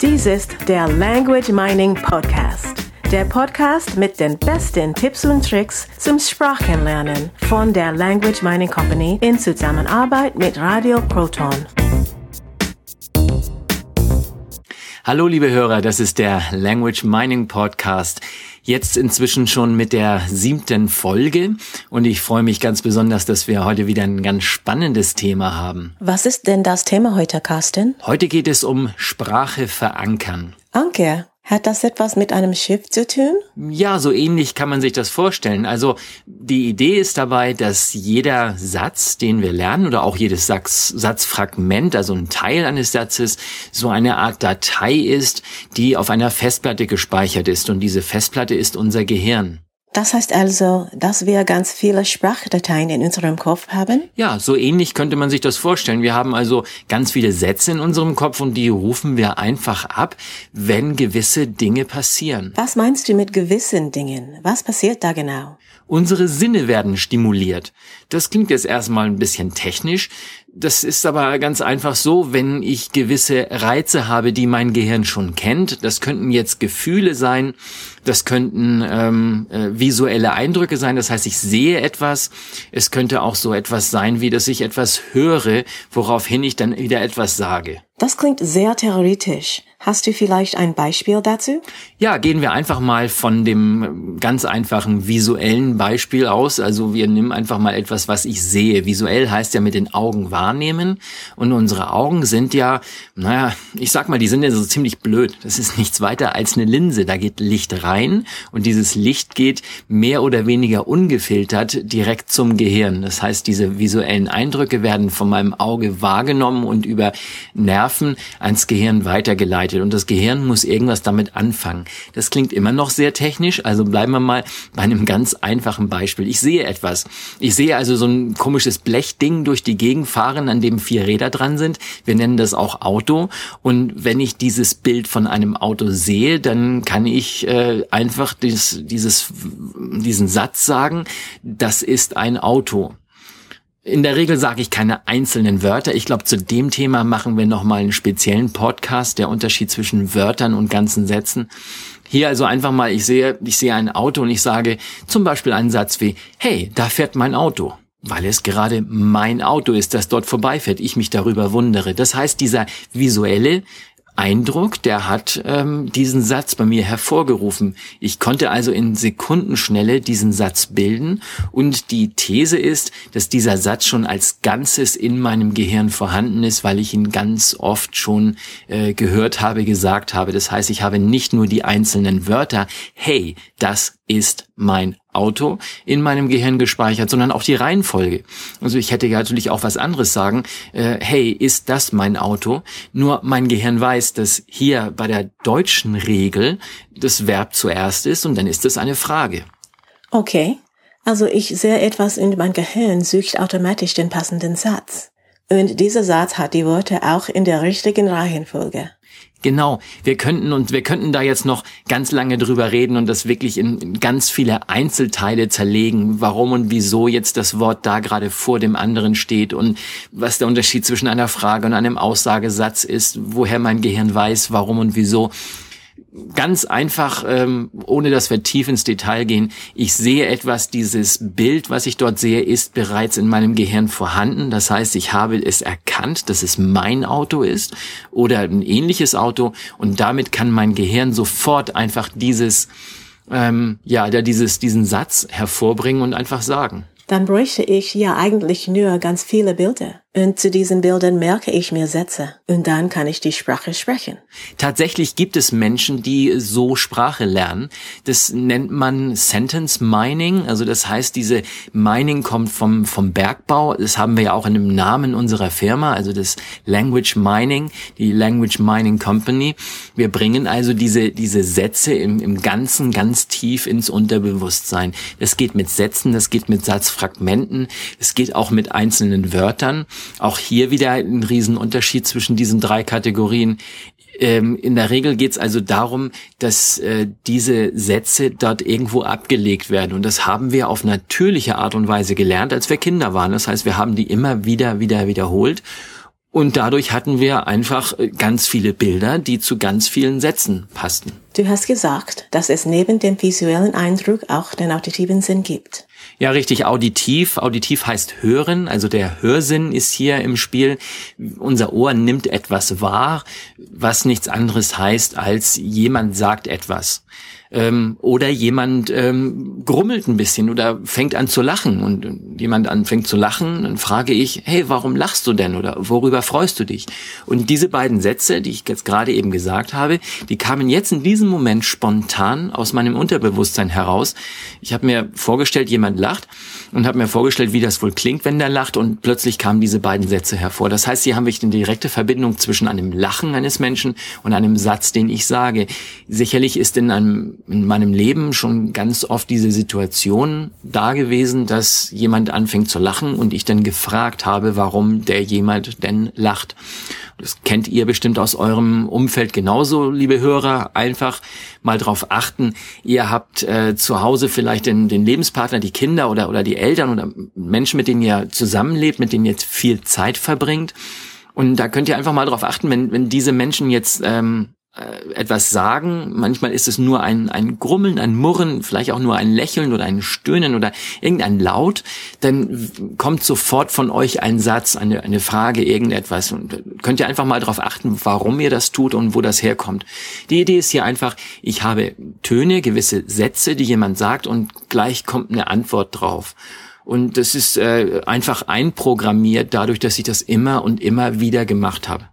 Dies ist der Language Mining Podcast. Der Podcast mit den besten Tipps und Tricks zum Sprachenlernen von der Language Mining Company in Zusammenarbeit mit Radio Proton. Hallo liebe Hörer, das ist der Language Mining Podcast. Jetzt inzwischen schon mit der siebten Folge und ich freue mich ganz besonders, dass wir heute wieder ein ganz spannendes Thema haben. Was ist denn das Thema heute, Carsten? Heute geht es um Sprache verankern. Anke, hat das etwas mit einem Schiff zu tun? Ja, so ähnlich kann man sich das vorstellen. Also die Idee ist dabei, dass jeder Satz, den wir lernen, oder auch jedes Satz, Satzfragment, also ein Teil eines Satzes, so eine Art Datei ist, die auf einer Festplatte gespeichert ist. Und diese Festplatte ist unser Gehirn. Das heißt also, dass wir ganz viele Sprachdateien in unserem Kopf haben? Ja, so ähnlich könnte man sich das vorstellen. Wir haben also ganz viele Sätze in unserem Kopf und die rufen wir einfach ab, wenn gewisse Dinge passieren. Was meinst du mit gewissen Dingen? Was passiert da genau? Unsere Sinne werden stimuliert. Das klingt jetzt erstmal ein bisschen technisch. Das ist aber ganz einfach so, wenn ich gewisse Reize habe, die mein Gehirn schon kennt. Das könnten jetzt Gefühle sein, das könnten ähm, äh, visuelle Eindrücke sein. Das heißt, ich sehe etwas. Es könnte auch so etwas sein, wie dass ich etwas höre, woraufhin ich dann wieder etwas sage. Das klingt sehr theoretisch. Hast du vielleicht ein Beispiel dazu? Ja, gehen wir einfach mal von dem ganz einfachen visuellen Beispiel aus. Also wir nehmen einfach mal etwas, was ich sehe. Visuell heißt ja mit den Augen wahrnehmen. Und unsere Augen sind ja, naja, ich sag mal, die sind ja so ziemlich blöd. Das ist nichts weiter als eine Linse. Da geht Licht rein und dieses Licht geht mehr oder weniger ungefiltert direkt zum Gehirn. Das heißt, diese visuellen Eindrücke werden von meinem Auge wahrgenommen und über Nerven Nerven ans Gehirn weitergeleitet und das Gehirn muss irgendwas damit anfangen. Das klingt immer noch sehr technisch, also bleiben wir mal bei einem ganz einfachen Beispiel. Ich sehe etwas. Ich sehe also so ein komisches Blechding durch die Gegend fahren, an dem vier Räder dran sind. Wir nennen das auch Auto und wenn ich dieses Bild von einem Auto sehe, dann kann ich äh, einfach dieses, dieses, diesen Satz sagen, das ist ein Auto. In der Regel sage ich keine einzelnen Wörter. Ich glaube, zu dem Thema machen wir nochmal einen speziellen Podcast, der Unterschied zwischen Wörtern und ganzen Sätzen. Hier also einfach mal, ich sehe, ich sehe ein Auto und ich sage zum Beispiel einen Satz wie, hey, da fährt mein Auto. Weil es gerade mein Auto ist, das dort vorbeifährt, ich mich darüber wundere. Das heißt, dieser visuelle Eindruck, der hat ähm, diesen Satz bei mir hervorgerufen. Ich konnte also in Sekundenschnelle diesen Satz bilden und die These ist, dass dieser Satz schon als Ganzes in meinem Gehirn vorhanden ist, weil ich ihn ganz oft schon äh, gehört habe, gesagt habe. Das heißt, ich habe nicht nur die einzelnen Wörter, hey, das ist mein Auto in meinem Gehirn gespeichert, sondern auch die Reihenfolge. Also ich hätte ja natürlich auch was anderes sagen. Äh, hey, ist das mein Auto? Nur mein Gehirn weiß, dass hier bei der deutschen Regel das Verb zuerst ist und dann ist es eine Frage. Okay, also ich sehe etwas und mein Gehirn sucht automatisch den passenden Satz. Und dieser Satz hat die Worte auch in der richtigen Reihenfolge. Genau, wir könnten und wir könnten da jetzt noch ganz lange drüber reden und das wirklich in, in, ganz viele Einzelteile zerlegen, warum und wieso jetzt das Wort da gerade vor dem anderen steht und was der Unterschied zwischen einer Frage und einem Aussagesatz ist, woher mein Gehirn weiß, warum und wieso ganz einfach, ähm, ohne dass wir tief ins Detail gehen, ich sehe etwas, dieses Bild, was ich dort sehe, ist bereits in meinem Gehirn vorhanden. Das heißt, ich habe es erkannt, dass es mein Auto ist oder ein ähnliches Auto und damit kann mein Gehirn sofort einfach dieses, ähm, ja, dieses, diesen Satz hervorbringen und einfach sagen. Dann bräuchte ich ja eigentlich nur ganz viele Bilder. Und zu diesen Bildern merke ich mir Sätze. Und dann kann ich die Sprache sprechen. Tatsächlich gibt es Menschen, die so Sprache lernen. Das nennt man Sentence Mining. Also das heißt, diese Mining kommt vom, vom Bergbau. Das haben wir ja auch in dem Namen unserer Firma, also das Language Mining, die Language Mining Company. Wir bringen also diese, diese Sätze im, im Ganzen ganz tief ins Unterbewusstsein. Das geht mit Sätzen, das geht mit Satzfragmenten, es geht auch mit einzelnen Wörtern. Auch hier wieder ein Riesenunterschied zwischen diesen drei Kategorien. Ähm, in der Regel geht es also darum, dass äh, diese Sätze dort irgendwo abgelegt werden. Und das haben wir auf natürliche Art und Weise gelernt, als wir Kinder waren. Das heißt, wir haben die immer wieder, wieder wiederholt. Und dadurch hatten wir einfach äh, ganz viele Bilder, die zu ganz vielen Sätzen passten. Du hast gesagt, dass es neben dem visuellen Eindruck auch den auditiven Sinn gibt. Ja, richtig, auditiv. Auditiv heißt hören, also der Hörsinn ist hier im Spiel. Unser Ohr nimmt etwas wahr, was nichts anderes heißt als jemand sagt etwas ähm, oder jemand ähm, grummelt ein bisschen oder fängt an zu lachen und jemand anfängt zu lachen, dann frage ich, hey, warum lachst du denn oder worüber freust du dich? Und diese beiden Sätze, die ich jetzt gerade eben gesagt habe, die kamen jetzt in diesem Moment spontan aus meinem Unterbewusstsein heraus. Ich habe mir vorgestellt, jemand lacht und habe mir vorgestellt, wie das wohl klingt, wenn der lacht und plötzlich kamen diese beiden Sätze hervor. Das heißt, hier haben wir eine direkte Verbindung zwischen einem Lachen eines Menschen und einem Satz, den ich sage. Sicherlich ist in einem in meinem Leben schon ganz oft diese Situation da gewesen, dass jemand anfängt zu lachen und ich dann gefragt habe, warum der jemand denn lacht. Das kennt ihr bestimmt aus eurem Umfeld genauso, liebe Hörer. Einfach mal drauf achten. Ihr habt äh, zu Hause vielleicht den, den Lebenspartner, die Kinder oder, oder die Eltern oder Menschen, mit denen ihr zusammenlebt, mit denen ihr jetzt viel Zeit verbringt. Und da könnt ihr einfach mal drauf achten, wenn, wenn diese Menschen jetzt ähm, äh, etwas sagen. Manchmal ist es nur ein, ein Grummeln, ein Murren, vielleicht auch nur ein Lächeln oder ein Stöhnen oder irgendein Laut. Dann kommt sofort von euch ein Satz, eine, eine Frage, irgendetwas. Und könnt ihr einfach mal darauf achten, warum ihr das tut und wo das herkommt. Die Idee ist hier einfach, ich habe Töne, gewisse Sätze, die jemand sagt und gleich kommt eine Antwort drauf. Und das ist äh, einfach einprogrammiert dadurch, dass ich das immer und immer wieder gemacht habe.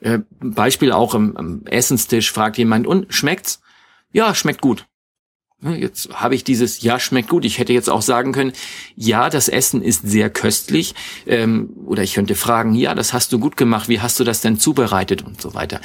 Äh, Beispiel auch im, am Essenstisch fragt jemand, und schmeckt's? Ja, schmeckt gut. Jetzt habe ich dieses Ja schmeckt gut. Ich hätte jetzt auch sagen können, ja, das Essen ist sehr köstlich. Ähm, oder ich könnte fragen, ja, das hast du gut gemacht. Wie hast du das denn zubereitet und so weiter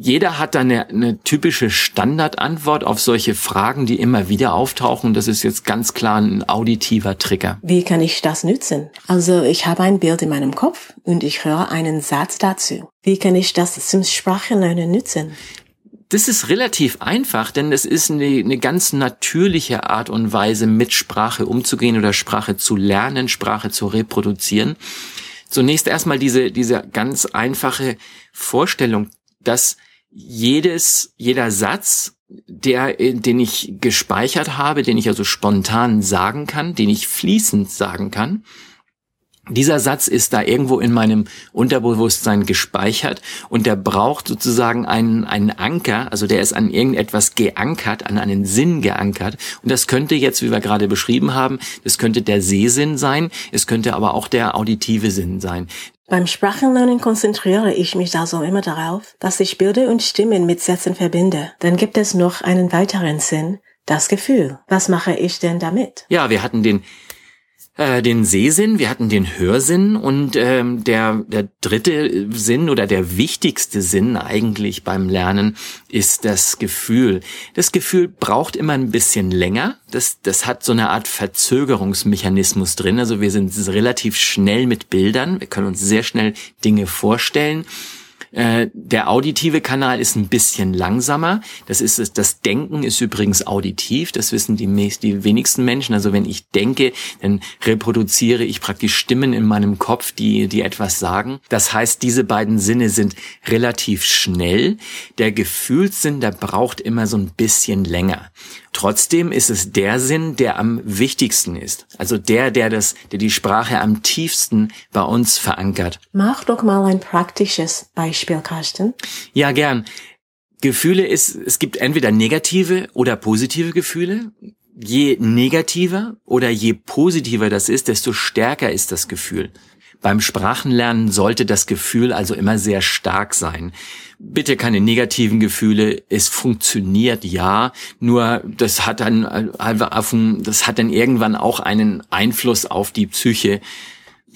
jeder hat da eine, eine typische Standardantwort auf solche Fragen, die immer wieder auftauchen. Das ist jetzt ganz klar ein auditiver Trigger. Wie kann ich das nützen? Also ich habe ein Bild in meinem Kopf und ich höre einen Satz dazu. Wie kann ich das zum Sprachenlernen nützen? Das ist relativ einfach, denn es ist eine, eine ganz natürliche Art und Weise, mit Sprache umzugehen oder Sprache zu lernen, Sprache zu reproduzieren. Zunächst erstmal diese, diese ganz einfache Vorstellung, dass jedes, jeder Satz, der, den ich gespeichert habe, den ich also spontan sagen kann, den ich fließend sagen kann, dieser Satz ist da irgendwo in meinem Unterbewusstsein gespeichert und der braucht sozusagen einen, einen Anker, also der ist an irgendetwas geankert, an einen Sinn geankert. Und das könnte jetzt, wie wir gerade beschrieben haben, das könnte der Sehsinn sein, es könnte aber auch der auditive Sinn sein. Beim Sprachenlernen konzentriere ich mich also immer darauf, dass ich Bilder und Stimmen mit Sätzen verbinde. Dann gibt es noch einen weiteren Sinn, das Gefühl. Was mache ich denn damit? Ja, wir hatten den äh, den Sehsinn, wir hatten den Hörsinn und ähm, der, der dritte Sinn oder der wichtigste Sinn eigentlich beim Lernen ist das Gefühl. Das Gefühl braucht immer ein bisschen länger. Das, das hat so eine Art Verzögerungsmechanismus drin. Also wir sind relativ schnell mit Bildern. Wir können uns sehr schnell Dinge vorstellen. Äh, der auditive Kanal ist ein bisschen langsamer. Das ist das Denken ist übrigens auditiv. Das wissen die, die wenigsten Menschen. Also wenn ich denke, dann reproduziere ich praktisch Stimmen in meinem Kopf, die die etwas sagen. Das heißt, diese beiden Sinne sind relativ schnell. Der Gefühlssinn, der braucht immer so ein bisschen länger. Trotzdem ist es der Sinn, der am wichtigsten ist. Also der, der das, der die Sprache am tiefsten bei uns verankert. Mach doch mal ein praktisches Beispiel, Carsten. Ja, gern. Gefühle ist, es gibt entweder negative oder positive Gefühle. Je negativer oder je positiver das ist, desto stärker ist das Gefühl. Beim Sprachenlernen sollte das Gefühl also immer sehr stark sein. Bitte keine negativen Gefühle. Es funktioniert ja, nur das hat dann das hat dann irgendwann auch einen Einfluss auf die Psyche.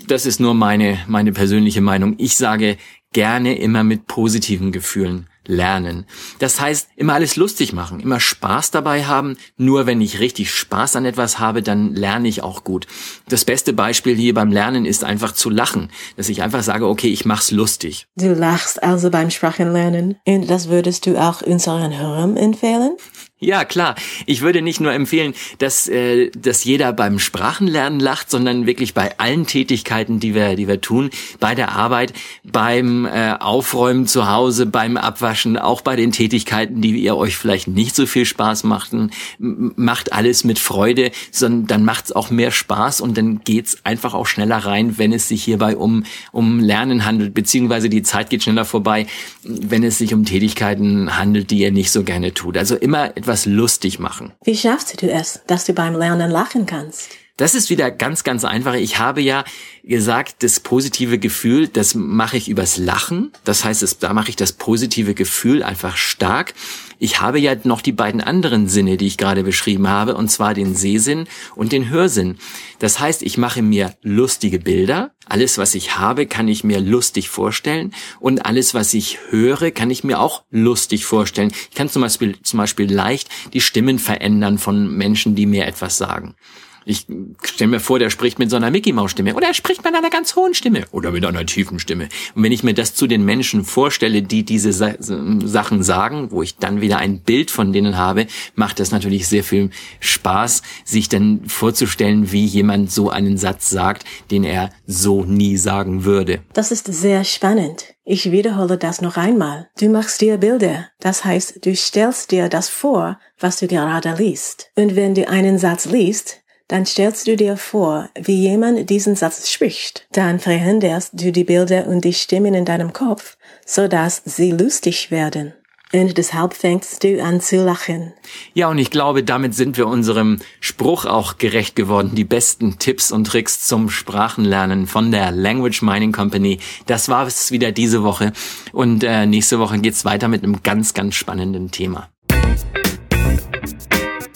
Das ist nur meine meine persönliche Meinung. Ich sage gerne immer mit positiven Gefühlen lernen. Das heißt, immer alles lustig machen, immer Spaß dabei haben. Nur wenn ich richtig Spaß an etwas habe, dann lerne ich auch gut. Das beste Beispiel hier beim Lernen ist einfach zu lachen, dass ich einfach sage, okay, ich mach's lustig. Du lachst also beim Sprachenlernen und das würdest du auch unseren Hörern empfehlen? Ja, klar. Ich würde nicht nur empfehlen, dass, äh, dass jeder beim Sprachenlernen lacht, sondern wirklich bei allen Tätigkeiten, die wir, die wir tun, bei der Arbeit, beim äh, Aufräumen zu Hause, beim Abwaschen, auch bei den Tätigkeiten, die ihr euch vielleicht nicht so viel Spaß machten, macht alles mit Freude, sondern dann macht's auch mehr Spaß und dann geht's einfach auch schneller rein, wenn es sich hierbei um, um Lernen handelt, beziehungsweise die Zeit geht schneller vorbei, wenn es sich um Tätigkeiten handelt, die ihr nicht so gerne tut. Also immer etwas etwas lustig machen. Wie schaffst du es, dass du beim Lernen lachen kannst? Das ist wieder ganz, ganz einfach. Ich habe ja gesagt, das positive Gefühl, das mache ich übers Lachen. Das heißt, das, da mache ich das positive Gefühl einfach stark. Ich habe ja noch die beiden anderen Sinne, die ich gerade beschrieben habe, und zwar den Sehsinn und den Hörsinn. Das heißt, ich mache mir lustige Bilder. Alles, was ich habe, kann ich mir lustig vorstellen. Und alles, was ich höre, kann ich mir auch lustig vorstellen. Ich kann zum Beispiel, zum Beispiel leicht die Stimmen verändern von Menschen, die mir etwas sagen. Ich stelle mir vor, der spricht mit so einer Mickey-Maus-Stimme oder er spricht mit einer ganz hohen Stimme oder mit einer tiefen Stimme. Und wenn ich mir das zu den Menschen vorstelle, die diese Sa Sachen sagen, wo ich dann wieder ein Bild von denen habe, macht das natürlich sehr viel Spaß, sich dann vorzustellen, wie jemand so einen Satz sagt, den er so nie sagen würde. Das ist sehr spannend. Ich wiederhole das noch einmal. Du machst dir Bilder. Das heißt, du stellst dir das vor, was du gerade liest. Und wenn du einen Satz liest, dann stellst du dir vor, wie jemand diesen Satz spricht. Dann veränderst du die Bilder und die Stimmen in deinem Kopf, so dass sie lustig werden. Und deshalb fängst du an zu lachen. Ja, und ich glaube, damit sind wir unserem Spruch auch gerecht geworden. Die besten Tipps und Tricks zum Sprachenlernen von der Language Mining Company. Das war es wieder diese Woche. Und äh, nächste Woche geht's weiter mit einem ganz, ganz spannenden Thema.